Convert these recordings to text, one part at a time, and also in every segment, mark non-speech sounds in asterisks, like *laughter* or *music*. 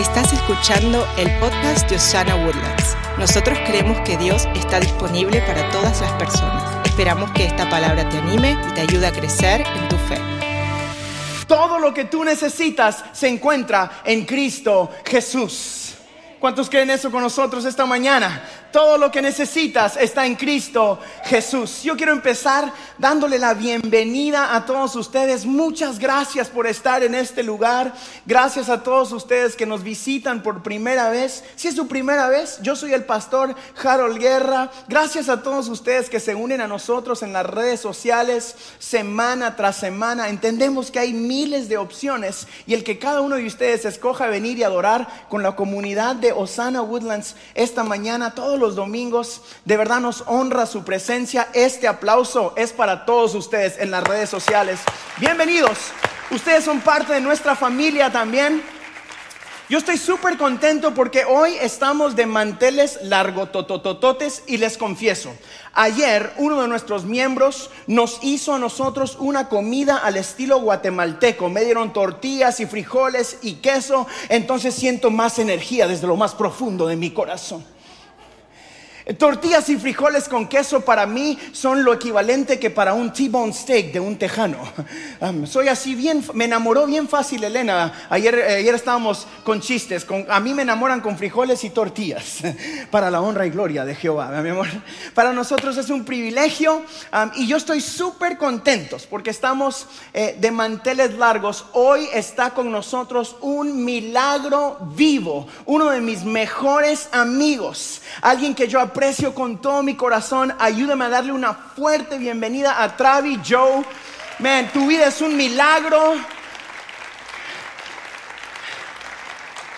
Estás escuchando el podcast de Osana Woodlands. Nosotros creemos que Dios está disponible para todas las personas. Esperamos que esta palabra te anime y te ayude a crecer en tu fe. Todo lo que tú necesitas se encuentra en Cristo Jesús. ¿Cuántos creen eso con nosotros esta mañana? Todo lo que necesitas está en Cristo Jesús. Yo quiero empezar dándole la bienvenida a todos ustedes. Muchas gracias por estar en este lugar. Gracias a todos ustedes que nos visitan por primera vez. Si es su primera vez, yo soy el pastor Harold Guerra. Gracias a todos ustedes que se unen a nosotros en las redes sociales semana tras semana. Entendemos que hay miles de opciones y el que cada uno de ustedes escoja venir y adorar con la comunidad de Osana Woodlands esta mañana, los domingos. De verdad nos honra su presencia. Este aplauso es para todos ustedes en las redes sociales. Bienvenidos. Ustedes son parte de nuestra familia también. Yo estoy súper contento porque hoy estamos de manteles largototototes y les confieso, ayer uno de nuestros miembros nos hizo a nosotros una comida al estilo guatemalteco. Me dieron tortillas y frijoles y queso, entonces siento más energía desde lo más profundo de mi corazón. Tortillas y frijoles con queso para mí son lo equivalente que para un T-bone steak de un tejano. *laughs* Soy así bien, me enamoró bien fácil Elena. Ayer, eh, ayer estábamos con chistes. A mí me enamoran con frijoles y tortillas *laughs* para la honra y gloria de Jehová, mi amor. *laughs* Para nosotros es un privilegio y yo estoy súper contentos porque estamos eh, de manteles largos. Hoy está con nosotros un milagro vivo, uno de mis mejores amigos, alguien que yo aprecio con todo mi corazón. Ayúdame a darle una fuerte bienvenida a Travi Joe. Man, tu vida es un milagro.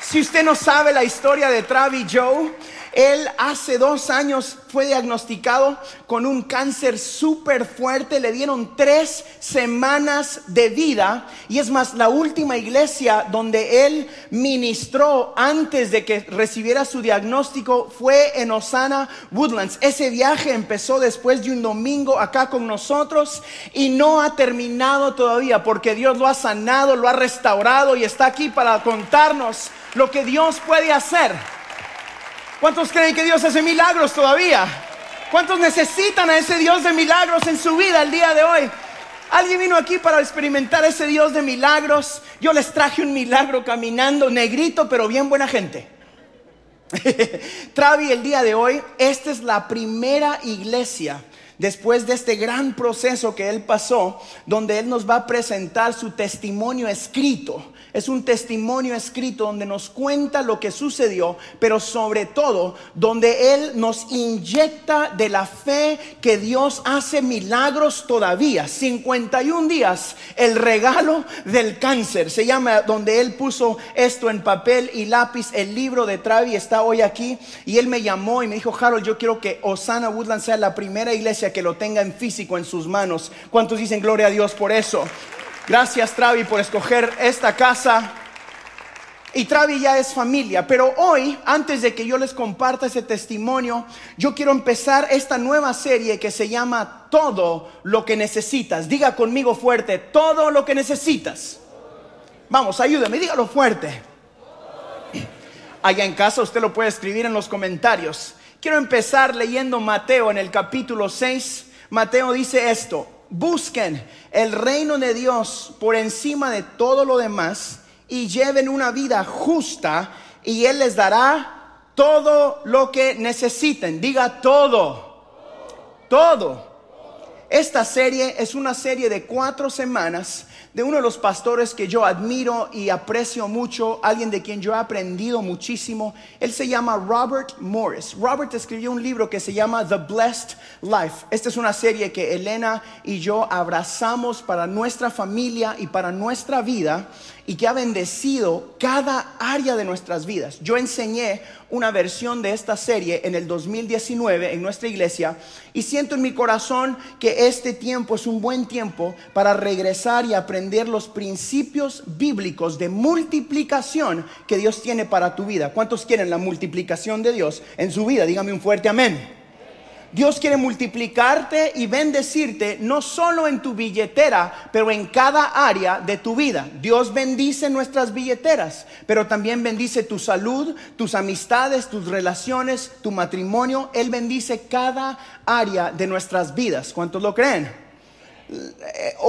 Si usted no sabe la historia de Travi Joe, él hace dos años fue diagnosticado con un cáncer súper fuerte, le dieron tres semanas de vida y es más, la última iglesia donde él ministró antes de que recibiera su diagnóstico fue en Osana Woodlands. Ese viaje empezó después de un domingo acá con nosotros y no ha terminado todavía porque Dios lo ha sanado, lo ha restaurado y está aquí para contarnos lo que Dios puede hacer. ¿Cuántos creen que Dios hace milagros todavía? ¿Cuántos necesitan a ese Dios de milagros en su vida el día de hoy? ¿Alguien vino aquí para experimentar ese Dios de milagros? Yo les traje un milagro caminando, negrito, pero bien buena gente. *laughs* Travi, el día de hoy, esta es la primera iglesia después de este gran proceso que él pasó, donde él nos va a presentar su testimonio escrito. Es un testimonio escrito donde nos cuenta lo que sucedió, pero sobre todo donde Él nos inyecta de la fe que Dios hace milagros todavía. 51 días, el regalo del cáncer. Se llama donde Él puso esto en papel y lápiz. El libro de Travi está hoy aquí y Él me llamó y me dijo, Harold, yo quiero que Osana Woodland sea la primera iglesia que lo tenga en físico en sus manos. ¿Cuántos dicen gloria a Dios por eso? Gracias Travi por escoger esta casa. Y Travi ya es familia, pero hoy, antes de que yo les comparta ese testimonio, yo quiero empezar esta nueva serie que se llama Todo lo que necesitas. Diga conmigo fuerte, todo lo que necesitas. Vamos, ayúdame, dígalo fuerte. Allá en casa usted lo puede escribir en los comentarios. Quiero empezar leyendo Mateo en el capítulo 6. Mateo dice esto, busquen el reino de Dios por encima de todo lo demás y lleven una vida justa y Él les dará todo lo que necesiten. Diga todo. Todo. Esta serie es una serie de cuatro semanas de uno de los pastores que yo admiro y aprecio mucho, alguien de quien yo he aprendido muchísimo. Él se llama Robert Morris. Robert escribió un libro que se llama The Blessed Life. Esta es una serie que Elena y yo abrazamos para nuestra familia y para nuestra vida y que ha bendecido cada área de nuestras vidas. Yo enseñé una versión de esta serie en el 2019 en nuestra iglesia y siento en mi corazón que este tiempo es un buen tiempo para regresar y aprender los principios bíblicos de multiplicación que Dios tiene para tu vida. ¿Cuántos quieren la multiplicación de Dios en su vida? Dígame un fuerte amén. Dios quiere multiplicarte y bendecirte no solo en tu billetera, pero en cada área de tu vida. Dios bendice nuestras billeteras, pero también bendice tu salud, tus amistades, tus relaciones, tu matrimonio. Él bendice cada área de nuestras vidas. ¿Cuántos lo creen?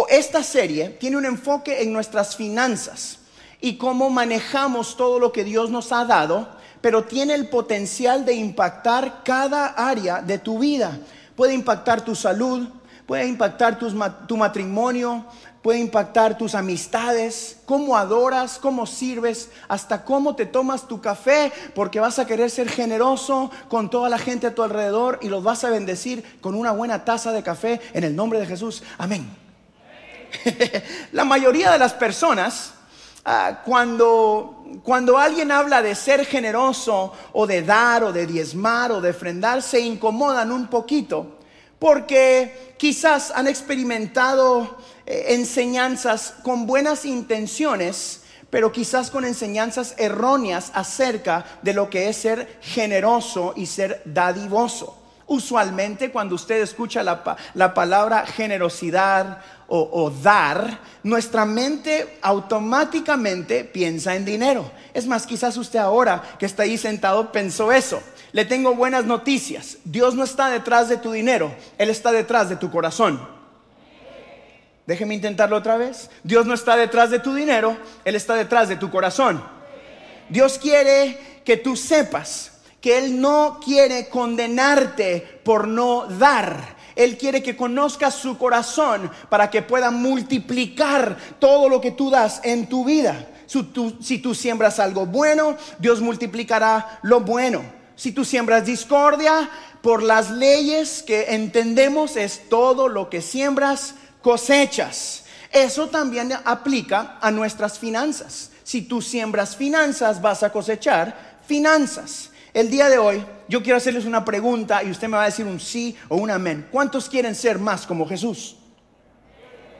Esta serie tiene un enfoque en nuestras finanzas y cómo manejamos todo lo que Dios nos ha dado pero tiene el potencial de impactar cada área de tu vida. Puede impactar tu salud, puede impactar tu, matrimonio, puede impactar tus amistades, cómo adoras, cómo sirves, hasta cómo te tomas tu café, porque vas a querer ser generoso con toda la gente a tu alrededor y los vas a bendecir con una buena taza de café en el nombre de Jesús. Amén. *laughs* la mayoría de las personas Ah, cuando, cuando alguien habla de ser generoso o de dar o de diezmar o de ofrendar, se incomodan un poquito porque quizás han experimentado eh, enseñanzas con buenas intenciones, pero quizás con enseñanzas erróneas acerca de lo que es ser generoso y ser dadivoso. Usualmente cuando usted escucha la, la palabra generosidad o, dar, nuestra mente automáticamente piensa en dinero. Es más, quizás usted ahora que está ahí sentado pensó eso. Le tengo buenas noticias. Dios no está detrás de tu dinero, Él está detrás de tu corazón. Déjeme intentarlo otra vez. Dios no está detrás de tu dinero, Él está detrás de tu corazón. Dios quiere que tú sepas que Él no quiere condenarte por no dar. Él quiere que conozcas su corazón para que pueda multiplicar todo lo que tú das en tu vida. Si tú, siembras algo bueno, Dios multiplicará lo bueno. Si tú siembras discordia, por las leyes que entendemos es todo lo que siembras, cosechas. Eso también aplica a nuestras finanzas. Si tú siembras finanzas, vas a cosechar finanzas. El día de hoy yo quiero hacerles una pregunta y usted me va a decir un sí o un amén. ¿Cuántos quieren ser más como Jesús?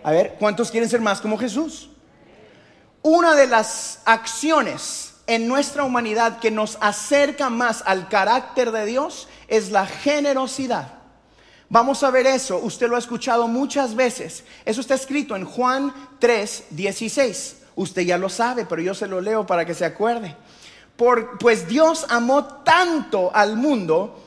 A ver, ¿cuántos quieren ser más como Jesús? Una de las acciones en nuestra humanidad que nos acerca más al carácter de Dios es la generosidad. Vamos a ver eso, usted lo ha escuchado muchas veces. Eso está escrito en Juan 3, 16. Usted ya lo sabe, pero yo se lo leo para que se acuerde pues Dios amó tanto al mundo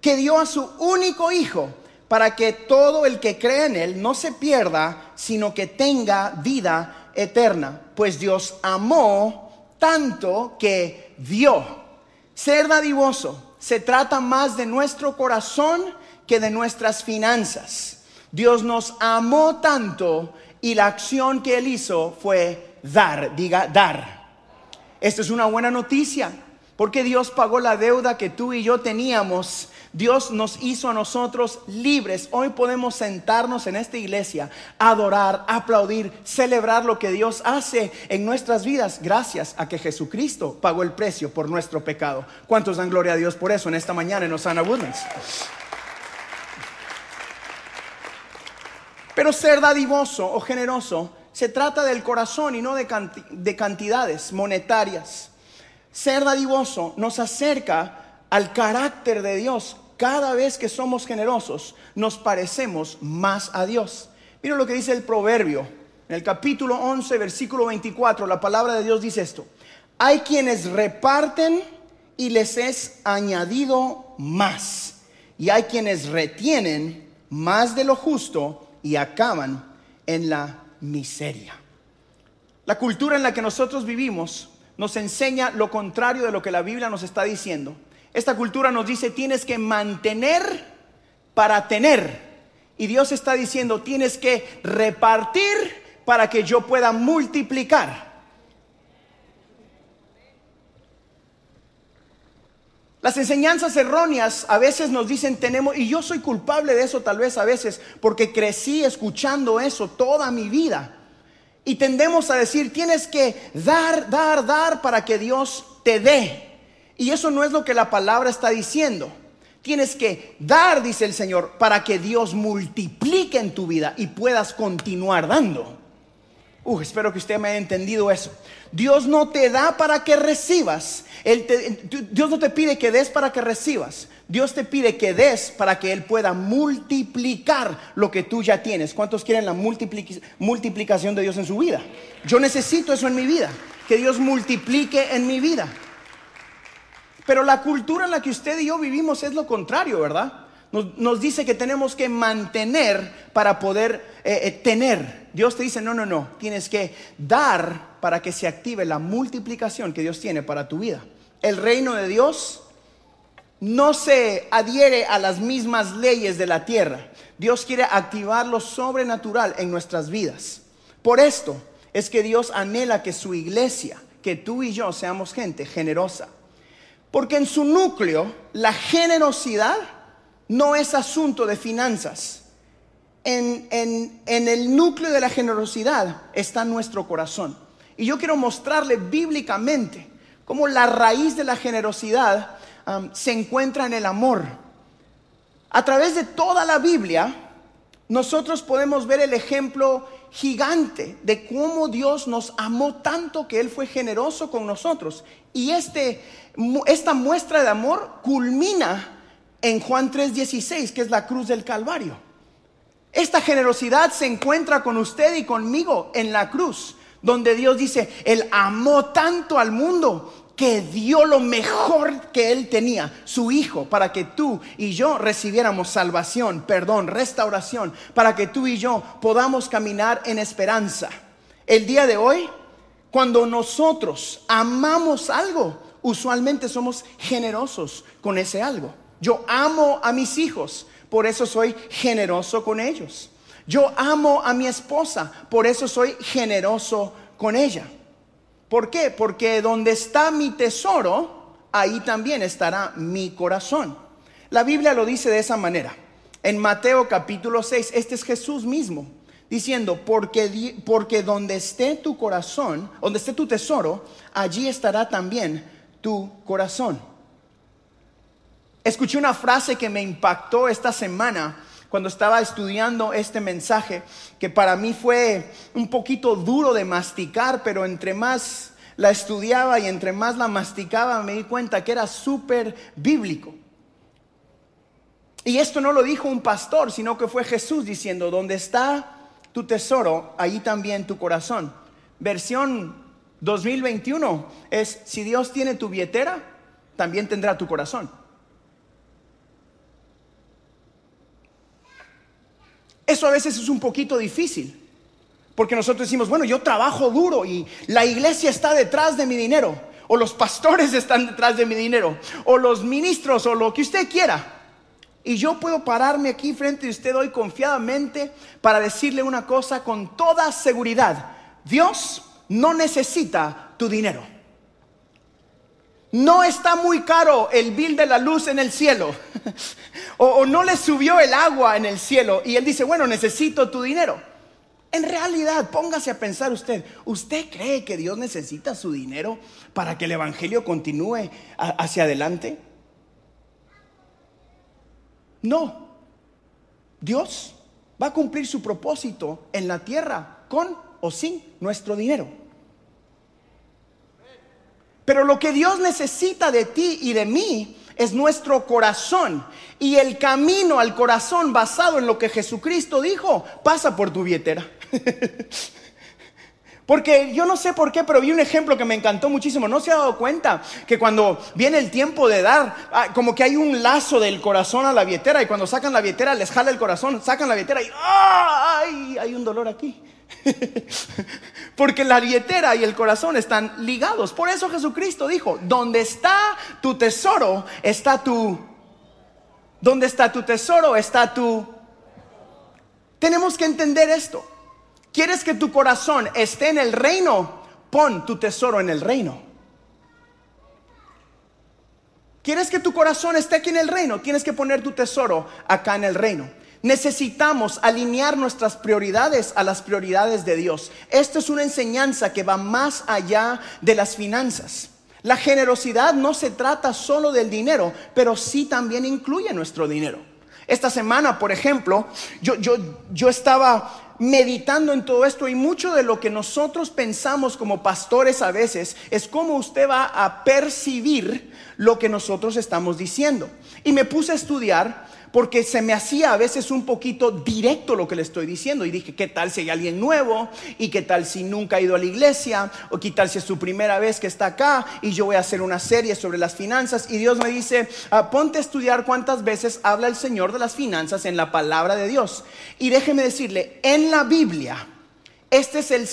que dio a su único hijo para que todo el que cree en él no se pierda, sino que tenga vida eterna. Pues Dios amó tanto que dio. Ser dadivoso se trata más de nuestro corazón que de nuestras finanzas. Dios nos amó tanto y la acción que él hizo fue dar, diga dar. Esta es una buena noticia, porque Dios pagó la deuda que tú y yo teníamos. Dios nos hizo a nosotros libres. Hoy podemos sentarnos en esta iglesia, adorar, aplaudir, celebrar lo que Dios hace en nuestras vidas gracias a que Jesucristo pagó el precio por nuestro pecado. ¿Cuántos dan gloria a Dios por eso en esta mañana en Osana Woodlands? Pero ser dadivoso o generoso se trata del corazón y no de, cantidades monetarias. Ser dadivoso nos acerca al carácter de Dios. Cada vez que somos generosos, nos parecemos más a Dios. Mira lo que dice el proverbio. En el capítulo 11, versículo 24, la palabra de Dios dice esto. Hay quienes reparten y les es añadido más. Y hay quienes retienen más de lo justo y acaban en la miseria. La cultura en la que nosotros vivimos nos enseña lo contrario de lo que la Biblia nos está diciendo. Esta cultura nos dice tienes que mantener para tener. Y Dios está diciendo tienes que repartir para que yo pueda multiplicar. Las enseñanzas erróneas a veces nos dicen tenemos, y yo soy culpable de eso tal vez a veces, porque crecí escuchando eso toda mi vida. Y tendemos a decir, tienes que dar, dar, dar para que Dios te dé. Y eso no es lo que la palabra está diciendo. Tienes que dar, dice el Señor, para que Dios multiplique en tu vida y puedas continuar dando. Uh, espero que usted me haya entendido eso. Dios no te da para que recibas. Dios no te pide que des para que recibas. Dios te pide que des para que Él pueda multiplicar lo que tú ya tienes. ¿Cuántos quieren la multiplicación de Dios en su vida? Yo necesito eso en mi vida. Que Dios multiplique en mi vida. Pero la cultura en la que usted y yo vivimos es lo contrario, ¿verdad? Nos, dice que tenemos que mantener para poder eh, eh, tener. Dios te dice, no, no, no, tienes que dar para que se active la multiplicación que Dios tiene para tu vida. El reino de Dios no se adhiere a las mismas leyes de la tierra. Dios quiere activar lo sobrenatural en nuestras vidas. Por esto es que Dios anhela que su iglesia, que tú y yo seamos gente generosa. Porque en su núcleo, la generosidad no es asunto de finanzas. En, el núcleo de la generosidad está nuestro corazón. Y yo quiero mostrarle bíblicamente cómo la raíz de la generosidad um, se encuentra en el amor. A través de toda la Biblia, nosotros podemos ver el ejemplo gigante de cómo Dios nos amó tanto que Él fue generoso con nosotros. Y este, esta muestra de amor culmina en Juan 3:16, que es la cruz del Calvario. Esta generosidad se encuentra con usted y conmigo en la cruz, donde Dios dice, Él amó tanto al mundo que dio lo mejor que Él tenía, su Hijo, para que tú y yo recibiéramos salvación, perdón, restauración, para que tú y yo podamos caminar en esperanza. El día de hoy, cuando nosotros amamos algo, usualmente somos generosos con ese algo. Yo amo a mis hijos, por eso soy generoso con ellos. Yo amo a mi esposa, por eso soy generoso con ella. ¿Por qué? Porque donde está mi tesoro, ahí también estará mi corazón. La Biblia lo dice de esa manera. En Mateo capítulo 6, este es Jesús mismo, diciendo, porque, porque donde esté tu corazón, donde esté tu tesoro, allí estará también tu corazón. Escuché una frase que me impactó esta semana cuando estaba estudiando este mensaje, que para mí fue un poquito duro de masticar, pero entre más la estudiaba y entre más la masticaba me di cuenta que era súper bíblico. Y esto no lo dijo un pastor, sino que fue Jesús diciendo, donde está tu tesoro, ahí también tu corazón. Versión 2021 es, si Dios tiene tu billetera, también tendrá tu corazón. Eso a veces es un poquito difícil. Porque nosotros decimos, bueno, yo trabajo duro y la iglesia está detrás de mi dinero. O los pastores *laughs* están detrás de mi dinero. O los ministros o lo que usted quiera. Y yo puedo pararme aquí frente de usted hoy confiadamente para decirle una cosa con toda seguridad. Dios no necesita tu dinero. No está muy caro el bill de la luz en el cielo. *laughs* o, no le subió el agua en el cielo y él dice, bueno, necesito tu dinero. En realidad, póngase a pensar usted, ¿usted cree que Dios necesita su dinero para que el Evangelio continúe hacia adelante? No. Dios va a cumplir su propósito en la tierra con o sin nuestro dinero. Pero lo que Dios necesita de ti y de mí es nuestro corazón. Y el camino al corazón basado en lo que Jesucristo dijo pasa por tu billetera. *laughs* Porque yo no sé por qué, pero vi un ejemplo que me encantó muchísimo. ¿No se ha dado cuenta que cuando viene el tiempo de dar, ah, como que hay un lazo del corazón a la billetera y cuando sacan la billetera les jala el corazón, sacan la billetera y ¡ay! Hay un dolor aquí. *laughs* Porque la billetera y el corazón están ligados. Por eso Jesucristo dijo, donde está tu tesoro, está tu... Donde está tu tesoro, está tu... Tenemos que entender esto. ¿Quieres que tu corazón esté en el reino? Pon tu tesoro en el reino. ¿Quieres que tu corazón esté aquí en el reino? Tienes que poner tu tesoro acá en el reino. Necesitamos alinear nuestras prioridades a las prioridades de Dios. Esto es una enseñanza que va más allá de las finanzas. La generosidad no se trata solo del dinero, pero sí también incluye nuestro dinero. Esta semana, por ejemplo, yo, yo, yo estaba meditando en todo esto y mucho de lo que nosotros pensamos como pastores a veces es cómo usted va a percibir lo que nosotros estamos diciendo. Y me puse a estudiar porque se me hacía a veces un poquito directo lo que le estoy diciendo. Y dije, ¿qué tal si hay alguien nuevo? ¿Y qué tal si nunca ha ido a la iglesia? ¿O qué tal si es su primera vez que está acá? Y yo voy a hacer una serie sobre las finanzas. Y Dios me dice, ah, ponte a estudiar cuántas veces habla el Señor de las finanzas en la palabra de Dios. Y déjeme decirle, en la Biblia, este es el,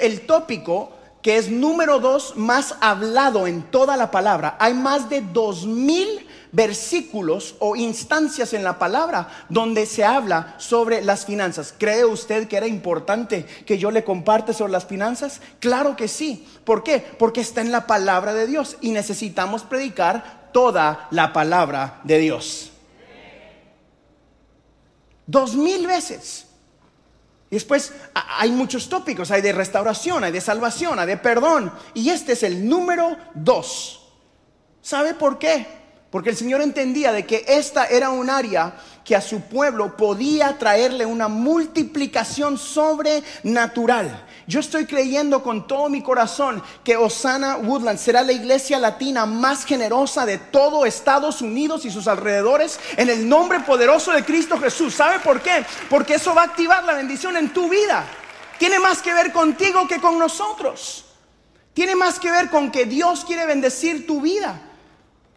el tópico que es número dos más hablado en toda la palabra. Hay más de dos mil versículos o instancias en la palabra donde se habla sobre las finanzas. ¿Cree usted que era importante que yo le comparte sobre las finanzas? Claro que sí. ¿Por qué? Porque está en la palabra de Dios y necesitamos predicar toda la palabra de Dios. Dos mil veces. Y después hay muchos tópicos, hay de restauración, hay de salvación, hay de perdón. Y este es el número dos. ¿Sabe por qué? Porque el Señor entendía de que esta era un área que a su pueblo podía traerle una multiplicación sobrenatural. Yo estoy creyendo con todo mi corazón que Osana Woodland será la iglesia latina más generosa de todo Estados Unidos y sus alrededores en el nombre poderoso de Cristo Jesús. ¿Sabe por qué? Porque eso va a activar la bendición en tu vida. Tiene más que ver contigo que con nosotros. Tiene más que ver con que Dios quiere bendecir tu vida.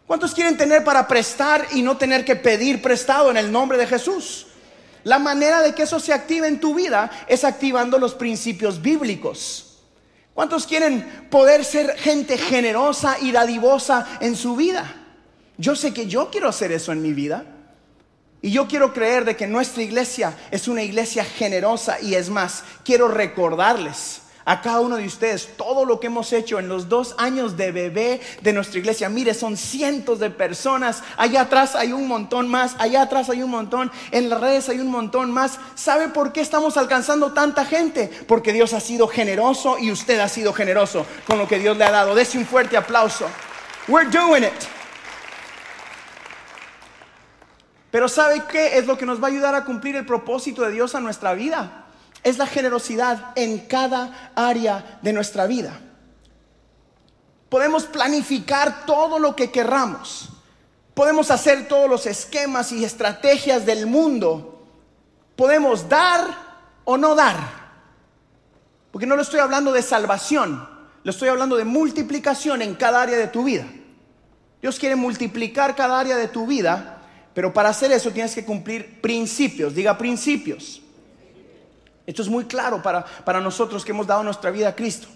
¿Cuántos quieren tener para prestar y no tener que pedir prestado en el nombre de Jesús? La manera de que eso se active en tu vida es activando los principios bíblicos. ¿Cuántos quieren poder ser gente generosa y dadivosa en su vida? Yo sé que yo quiero hacer eso en mi vida. Y yo quiero creer de que nuestra iglesia es una iglesia generosa y es más, quiero recordarles a cada uno de ustedes todo lo que hemos hecho en los dos años de bebé de nuestra iglesia. Mire, son cientos de personas. Allá atrás hay un montón más. Allá atrás hay un montón. En las redes hay un montón más. ¿Sabe por qué estamos alcanzando tanta gente? Porque Dios ha sido generoso y usted ha sido generoso con lo que Dios le ha dado. Dese un fuerte aplauso. We're doing it. Pero ¿sabe qué es lo que nos va a ayudar a cumplir el propósito de Dios a nuestra vida? Es la generosidad en cada área de nuestra vida. Podemos planificar todo lo que querramos. Podemos hacer todos los esquemas y estrategias del mundo. Podemos dar o no dar. Porque no le estoy hablando de salvación, le estoy hablando de multiplicación en cada área de tu vida. Dios quiere multiplicar cada área de tu vida, pero para hacer eso tienes que cumplir principios. Diga principios. Esto es muy claro para, para nosotros que hemos dado nuestra vida a Cristo.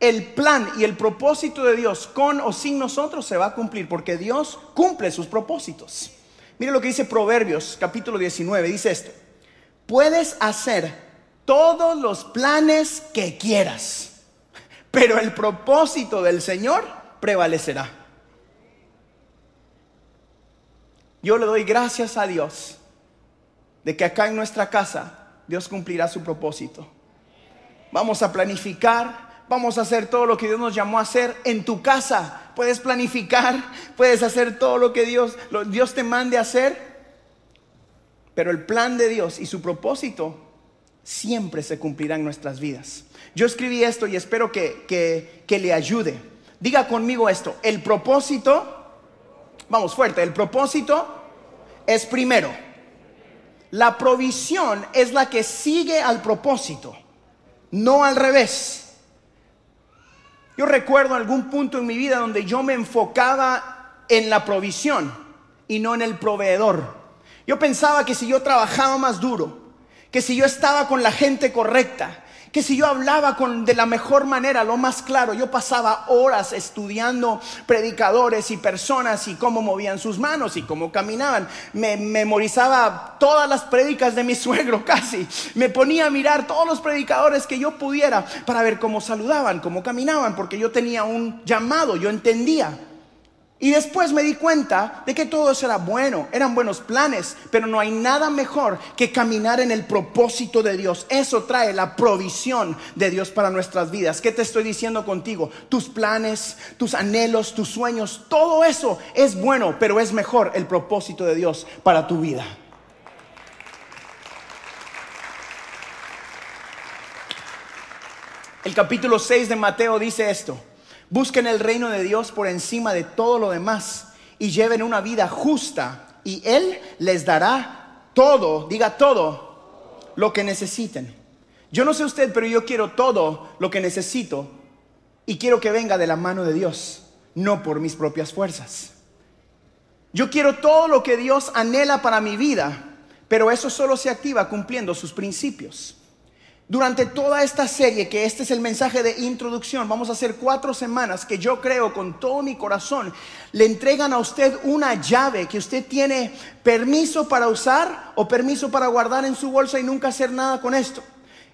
El plan y el propósito de Dios con o sin nosotros se va a cumplir porque Dios cumple sus propósitos. Mire lo que dice Proverbios capítulo 19, dice esto. Puedes hacer todos los planes que quieras, pero el propósito del Señor prevalecerá. Yo le doy gracias a Dios de que acá en nuestra casa Dios cumplirá su propósito. Vamos a planificar, vamos a hacer todo lo que Dios nos llamó a hacer en tu casa. Puedes planificar, puedes hacer todo lo que Dios, Dios te mande a hacer. Pero el plan de Dios y su propósito siempre se cumplirá en nuestras vidas. Yo escribí esto y espero que, que, que le ayude. Diga conmigo esto, el propósito, vamos fuerte, el propósito es primero la provisión es la que sigue al propósito, no al revés. Yo recuerdo algún punto en mi vida donde yo me enfocaba en la provisión y no en el proveedor. Yo pensaba que si yo trabajaba más duro, que si yo estaba con la gente correcta, que si yo hablaba con, de la mejor manera, lo más claro, yo pasaba horas estudiando predicadores y personas y cómo movían sus manos y cómo caminaban. Me memorizaba todas las prédicas de mi *laughs* suegro casi. Me ponía a mirar todos los predicadores que yo pudiera para ver cómo saludaban, cómo caminaban, porque yo tenía un llamado, yo entendía. Y después me di cuenta de que todo eso era bueno, eran buenos planes, pero no hay nada mejor que caminar en el propósito de Dios. Eso trae la provisión de Dios para nuestras vidas. ¿Qué te estoy diciendo contigo? Tus planes, tus anhelos, tus sueños, todo eso es bueno, pero es mejor el propósito de Dios para tu vida. El capítulo 6 de Mateo dice esto. Busquen el reino de Dios por encima de todo lo demás y lleven una vida justa y Él les dará todo, diga todo, lo que necesiten. Yo no sé usted, pero yo quiero todo lo que necesito y quiero que venga de la mano de Dios, no por mis propias fuerzas. Yo quiero todo lo que Dios anhela para mi vida, pero eso solo se activa cumpliendo sus principios. Durante toda esta serie, que este es el mensaje de introducción, vamos a hacer cuatro semanas que yo creo con todo mi corazón, le entregan a usted una llave que usted tiene permiso para usar o permiso para guardar en su bolsa y nunca hacer nada con esto.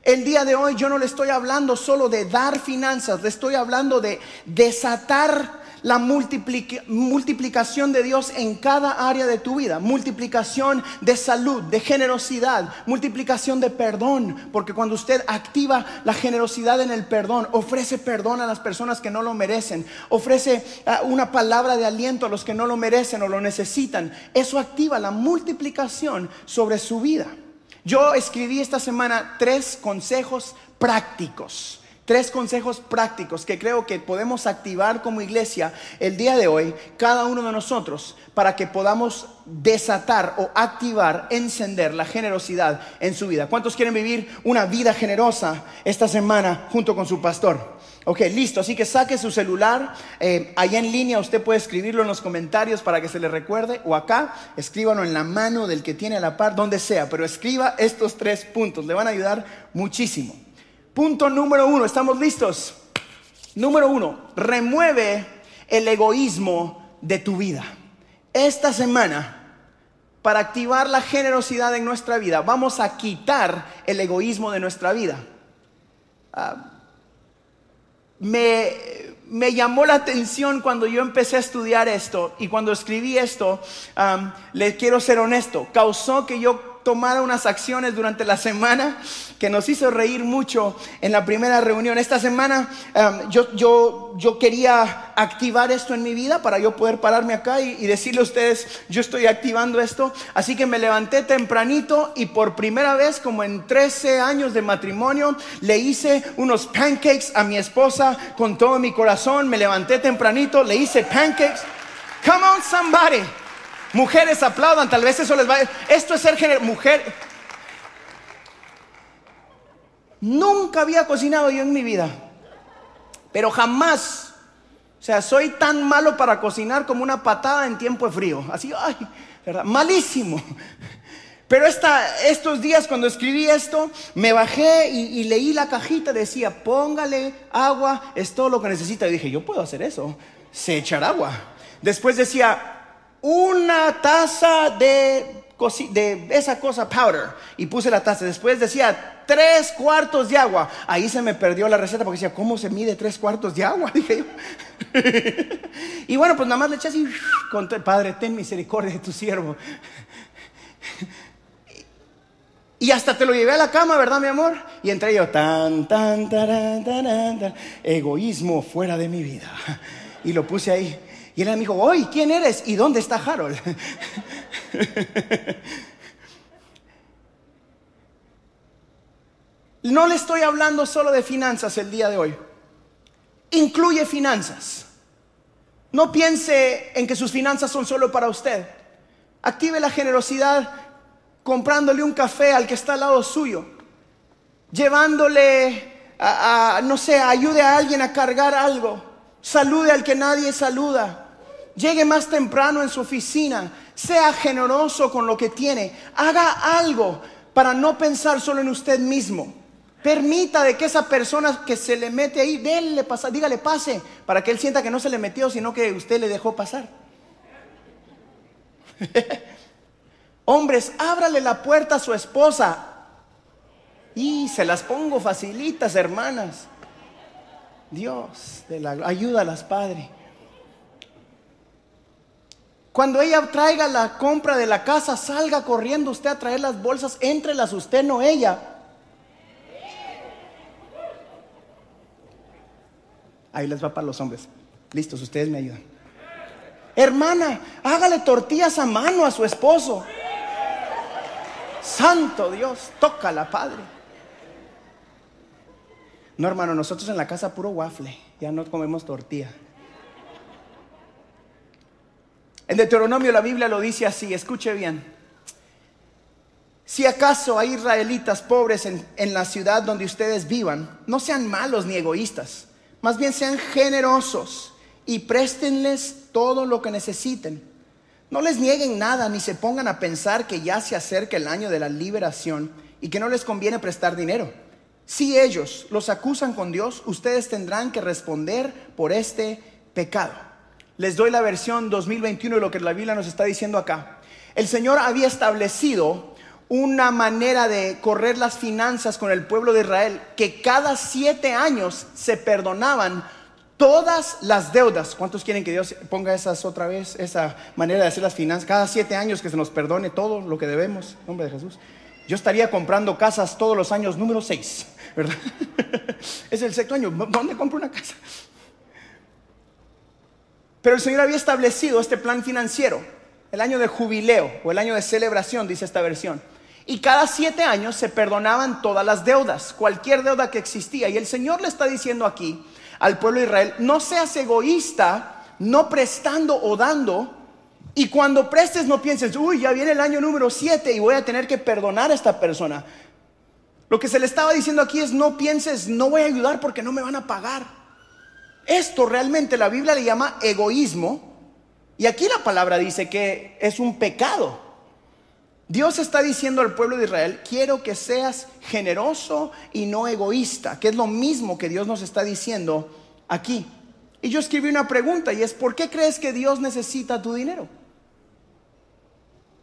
El día de hoy yo no le estoy hablando solo de dar finanzas, le estoy hablando de desatar la multiplicación de Dios en cada área de tu vida. Multiplicación de salud, de generosidad, multiplicación de perdón. Porque cuando usted activa la generosidad en el perdón, ofrece perdón a las personas que no lo merecen, ofrece ah, una palabra de aliento a los que no lo merecen o lo necesitan. Eso activa la multiplicación sobre su vida. Yo escribí esta semana tres consejos prácticos Tres consejos prácticos que creo que podemos activar como iglesia el día de hoy, cada uno de nosotros, para que podamos desatar o activar, encender la generosidad en su vida. ¿Cuántos quieren vivir una vida generosa esta semana junto con su pastor? Ok, listo. Así que saque su celular. Eh, allá en línea usted puede escribirlo en los comentarios para que se le recuerde. O acá, escríbalo en la mano del que tiene a la par, donde sea. Pero escriba estos tres puntos. Le van a ayudar muchísimo. Punto número uno, ¿estamos listos? Número uno, remueve el egoísmo de tu vida. Esta semana, para activar la generosidad en nuestra vida, vamos a quitar el egoísmo de nuestra vida. Ah, me, me, llamó la atención cuando yo empecé a estudiar esto y cuando escribí esto, les quiero ser honesto, causó que yo tomara unas acciones durante la semana que nos hizo reír mucho en la primera reunión. Esta semana um, yo, yo, yo quería activar esto en mi vida para yo poder pararme acá y, y, decirle a ustedes, yo estoy activando esto. Así que me levanté tempranito y por primera vez, como en 13 años de matrimonio, le hice unos pancakes a mi esposa con todo mi corazón. Me levanté tempranito, le hice pancakes. Come on, somebody. Mujeres aplaudan, tal vez eso les va. Esto es ser género. Mujer. Nunca había cocinado yo en mi vida. Pero jamás. O sea, soy tan malo para cocinar como una patada en tiempo de frío. Así, ay, ¿verdad? Malísimo. Pero estos días cuando escribí esto, me bajé y, y, leí la cajita, decía, póngale agua, es todo lo que necesita. Y dije, yo puedo hacer eso, sé echar agua. Después decía, una taza de, esa cosa powder y puse la taza. Después decía tres cuartos de agua. Ahí se me perdió la receta porque decía, ¿cómo se mide tres cuartos de agua? *laughs* Dije yo. y bueno, pues nada más le eché así, Padre, ten misericordia de tu siervo. Y hasta te lo llevé a la cama, ¿verdad, mi amor? Y entré yo, tan, tan, tan, tan, tan, egoísmo fuera de mi vida. Y lo puse ahí. Y él me dijo, hoy, ¿quién eres? ¿Y dónde está Harold? *laughs* no le estoy hablando solo de finanzas el día de hoy. Incluye finanzas. No piense en que sus finanzas son solo para usted. Active la generosidad comprándole un café al que está al lado suyo. Llevándole, a, no sé, ayude a alguien a cargar algo. Salude al que nadie saluda llegue más temprano en su oficina, sea generoso con lo que tiene, haga algo para no pensar solo en usted mismo. Permita de que esa persona que se le mete ahí, déle pasa, dígale pase, para que él sienta que no se le metió, sino que usted le dejó pasar. *laughs* Hombres, ábrale la puerta a su esposa. Y se las pongo facilitas, hermanas. Dios, de la, ayúdalas, Padre. Cuando ella traiga la compra de la casa, salga corriendo usted a traer las bolsas, entrelas usted, no ella. Ahí les va para los hombres. Listos, ustedes me ayudan. Hermana, hágale tortillas a mano a su esposo. Santo Dios, tócala, Padre. No, hermano, nosotros en la casa puro waffle, ya no comemos tortilla. En Deuteronomio la Biblia lo dice así, escuche bien. Si acaso hay israelitas pobres en, en, la ciudad donde ustedes vivan, no sean malos ni egoístas, más bien sean generosos y préstenles todo lo que necesiten. No les nieguen nada ni se pongan a pensar que ya se acerca el año de la liberación y que no les conviene prestar dinero. Si ellos los acusan con Dios, ustedes tendrán que responder por este pecado. Les doy la versión 2021 de lo que la Biblia nos está diciendo acá. El Señor había establecido una manera de correr las finanzas con el pueblo de Israel, que cada siete años se perdonaban todas las deudas. ¿Cuántos quieren que Dios ponga esas otra vez, esa manera de hacer las finanzas? Cada siete años que se nos perdone todo lo que debemos, en nombre de Jesús. Yo estaría comprando casas todos los años número seis, ¿verdad? *laughs* es el sexto año. ¿Dónde compro una casa? Pero el Señor había establecido este plan financiero, el año de jubileo o el año de celebración, dice esta versión. Y cada siete años se perdonaban todas las deudas, cualquier deuda que existía. Y el Señor le está diciendo aquí al pueblo de Israel, no seas egoísta, no prestando o dando. Y cuando prestes no pienses, uy, ya viene el año número siete y voy a tener que perdonar a esta persona. Lo que se le estaba diciendo aquí es, no pienses, no voy a ayudar porque no me van a pagar. Esto realmente la Biblia le llama egoísmo. Y aquí la palabra dice que es un pecado. Dios está diciendo al pueblo de Israel, quiero que seas generoso y no egoísta, que es lo mismo que Dios nos está diciendo aquí. Y yo escribí una pregunta y es, ¿por qué crees que Dios necesita tu dinero?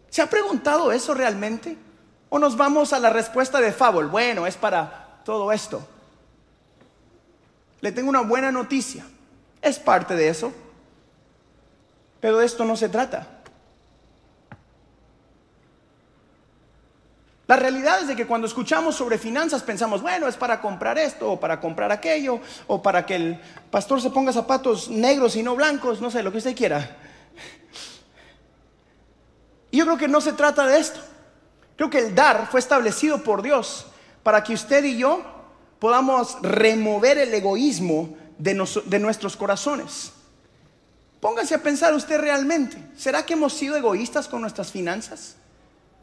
¿Se ha preguntado eso realmente? ¿O nos vamos a la respuesta de Fábul? Bueno, es para todo esto. Le tengo una buena noticia. Es parte de eso. Pero de esto no se trata. La realidad es de que cuando escuchamos sobre finanzas pensamos, bueno, es para comprar esto o para comprar aquello o para que el pastor se ponga zapatos negros y no blancos, no sé, lo que usted quiera. Y yo creo que no se trata de esto. Creo que el dar fue establecido por Dios para que usted y yo podamos remover el egoísmo de, nuestros corazones. Póngase a pensar usted realmente, ¿será que hemos sido egoístas con nuestras finanzas?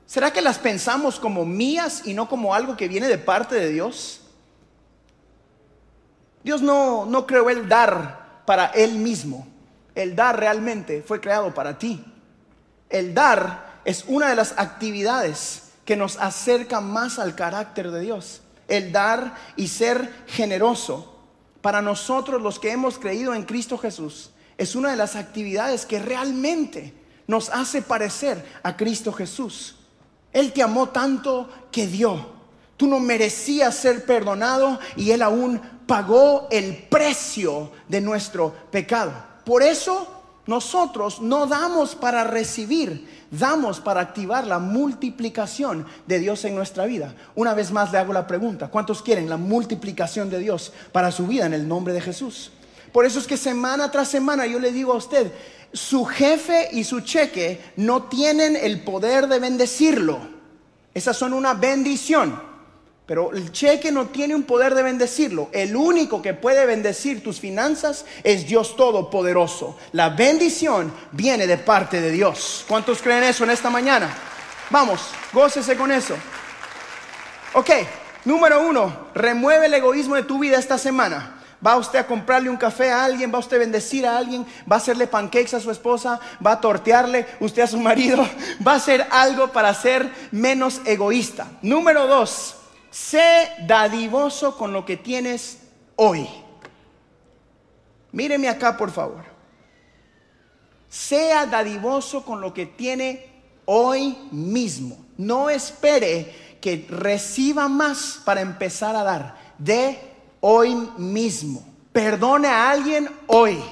¿Será que las pensamos como mías y no como algo que viene de parte de Dios? Dios no, no creó el dar para Él mismo. El dar realmente fue creado para ti. El dar es una de las actividades que nos acerca más al carácter de Dios. El dar y ser generoso. Para nosotros los que hemos creído en Cristo Jesús, es una de las actividades que realmente nos hace parecer a Cristo Jesús. Él te amó tanto que dio. Tú no merecías ser perdonado y Él aún pagó el precio de nuestro pecado. Por eso nosotros no damos para recibir, damos para activar la multiplicación de Dios en nuestra vida. Una vez más le hago la pregunta, ¿cuántos quieren la multiplicación de Dios para su vida en el nombre de Jesús? Por eso es que semana tras semana yo le digo a usted, su jefe y su cheque no tienen el poder de bendecirlo. Esas son una bendición. Pero el cheque no tiene un poder de bendecirlo. El único que puede bendecir tus finanzas es Dios Todopoderoso. La bendición viene de parte de Dios. ¿Cuántos creen eso en esta mañana? Vamos, gócese con eso. Ok, número uno, remueve el egoísmo de tu vida esta semana. Va usted a comprarle un café a alguien, va usted a bendecir a alguien, va a hacerle pancakes a su esposa, va a tortearle usted a su marido, *laughs* va a hacer algo para ser menos egoísta. Número dos, sé dadivoso con lo que tienes hoy. Míreme acá, por favor. Sea dadivoso con lo que tiene hoy mismo. No espere que reciba más para empezar a dar. De hoy mismo. Perdone a alguien hoy.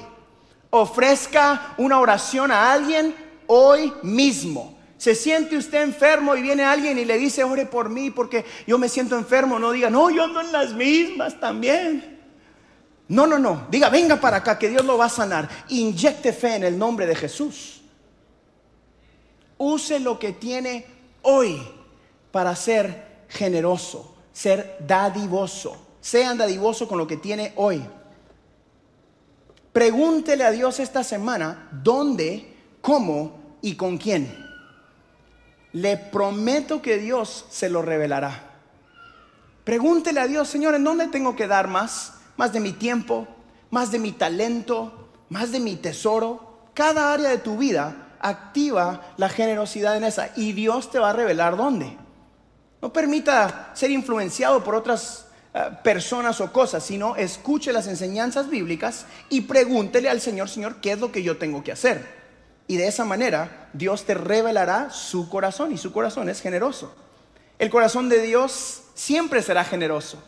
Ofrezca una oración a alguien hoy mismo. Se siente usted enfermo y viene alguien y le dice, ore por mí porque yo me siento enfermo. No diga, no, yo ando en las mismas también. No, no, no. Diga, venga para acá que Dios lo va a sanar. Inyecte fe en el nombre de Jesús. Use lo que tiene hoy para ser generoso, ser dadivoso Sean dadivoso con lo que tiene hoy. Pregúntele a Dios esta semana dónde, cómo y con quién. Le prometo que Dios se lo revelará. Pregúntele a Dios, Señor, ¿en dónde tengo que dar más? Más de mi tiempo, más de mi talento, más de mi tesoro. Cada área de tu vida activa la generosidad en esa y Dios te va a revelar dónde. No permita ser influenciado por otras eh, personas o cosas, sino escuche las enseñanzas bíblicas y pregúntele al Señor, Señor, ¿qué es lo que yo tengo que hacer? Y de esa manera Dios te revelará su corazón y su corazón es generoso. El corazón de Dios siempre será generoso.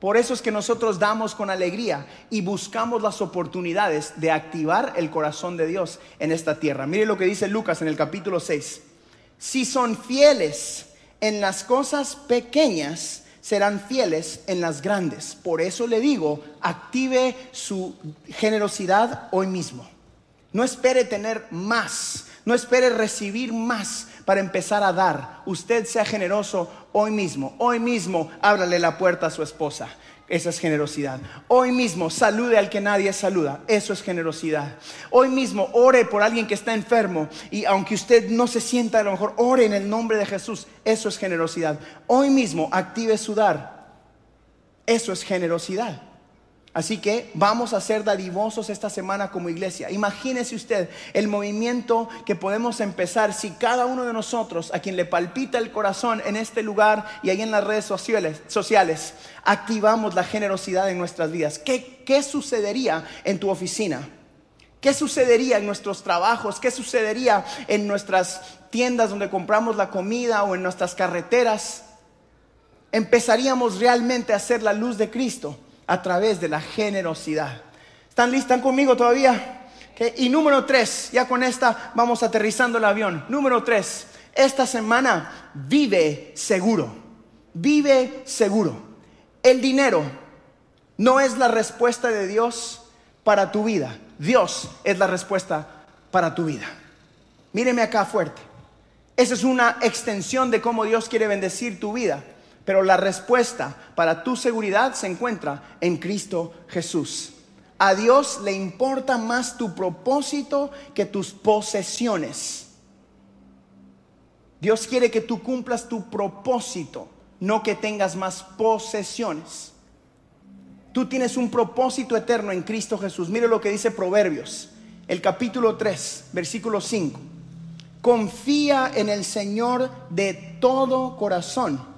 Por eso es que nosotros damos con alegría y buscamos las oportunidades de activar el corazón de Dios en esta tierra. Mire lo que dice Lucas en el capítulo 6. Si son fieles en las cosas pequeñas, serán fieles en las grandes. Por eso le digo, active su generosidad hoy mismo. No espere tener más, no espere recibir más para empezar a dar. Usted sea generoso hoy mismo. Hoy mismo ábrale la puerta a su esposa. Esa es generosidad. Hoy mismo salude al que nadie saluda. Eso es generosidad. Hoy mismo ore por alguien que está enfermo y aunque usted no se sienta a lo mejor, ore en el nombre de Jesús. Eso es generosidad. Hoy mismo active su dar. Eso es generosidad. Así que vamos a ser dadivosos esta semana como iglesia. Imagínese usted el movimiento que podemos empezar si cada uno de nosotros, a quien le palpita el corazón en este lugar y ahí en las redes sociales, sociales activamos la generosidad en nuestras vidas. ¿Qué, ¿Qué sucedería en tu oficina? ¿Qué sucedería en nuestros trabajos? ¿Qué sucedería en nuestras tiendas donde compramos la comida o en nuestras carreteras? Empezaríamos realmente a ser la luz de Cristo a través de la generosidad. ¿Están listos conmigo todavía? Y número tres, ya con esta vamos aterrizando el avión. Número tres, esta semana vive seguro. Vive seguro. El dinero no es la respuesta de Dios para tu vida. Dios es la respuesta para tu vida. Míreme acá fuerte. Esa es una extensión de cómo Dios quiere bendecir tu vida. Pero la respuesta para tu seguridad se encuentra en Cristo Jesús. A Dios le importa más tu propósito que tus posesiones. Dios quiere que tú cumplas tu propósito, no que tengas más posesiones. Tú tienes un propósito eterno en Cristo Jesús. Mire lo que dice Proverbios, el capítulo 3, versículo 5. Confía en el Señor de todo corazón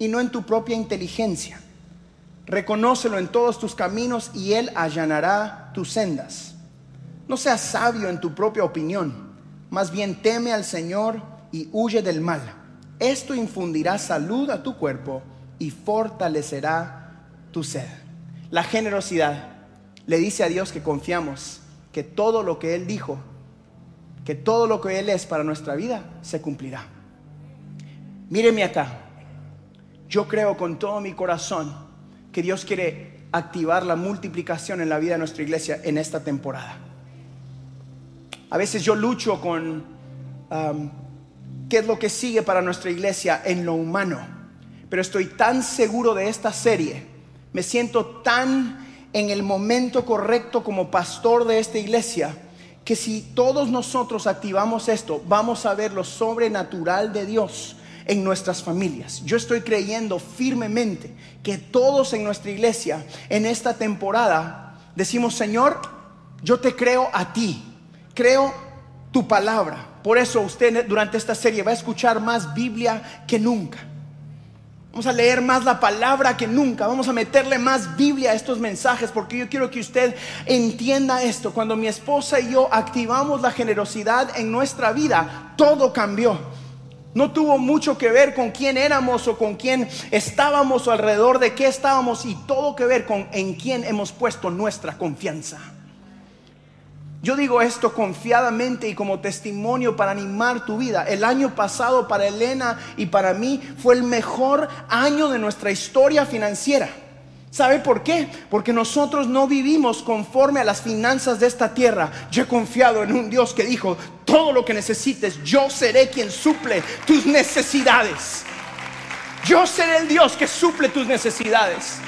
y no en tu propia inteligencia. Reconócelo en todos tus caminos y Él allanará tus sendas. No seas sabio en tu propia opinión, más bien teme al Señor y huye del mal. Esto infundirá salud a tu cuerpo y fortalecerá tu sed. La generosidad le dice a Dios que confiamos, que todo lo que Él dijo, que todo lo que Él es para nuestra vida, se cumplirá. Míreme acá, yo creo con todo mi corazón que Dios quiere activar la multiplicación en la vida de nuestra iglesia en esta temporada. A veces yo lucho con um, qué es lo que sigue para nuestra iglesia en lo humano, pero estoy tan seguro de esta serie, me siento tan en el momento correcto como pastor de esta iglesia, que si todos nosotros activamos esto, vamos a ver lo sobrenatural de Dios en nuestras familias. Yo estoy creyendo firmemente que todos en nuestra iglesia en esta temporada decimos, Señor, yo te creo a ti, creo tu palabra. Por eso usted durante esta serie va a escuchar más Biblia que nunca. Vamos a leer más la palabra que nunca. Vamos a meterle más Biblia a estos mensajes porque yo quiero que usted entienda esto. Cuando mi esposa y yo activamos la generosidad en nuestra vida, todo cambió. No tuvo mucho que ver con quién éramos o con quién estábamos o alrededor de qué estábamos y todo que ver con en quién hemos puesto nuestra confianza. Yo digo esto confiadamente y como testimonio para animar tu vida. El año pasado para Elena y para mí fue el mejor año de nuestra historia financiera. ¿Sabe por qué? Porque nosotros no vivimos conforme a las finanzas de esta tierra. Yo he confiado en un Dios que dijo, todo lo que necesites, yo seré quien suple tus necesidades. Yo seré el Dios que suple tus necesidades.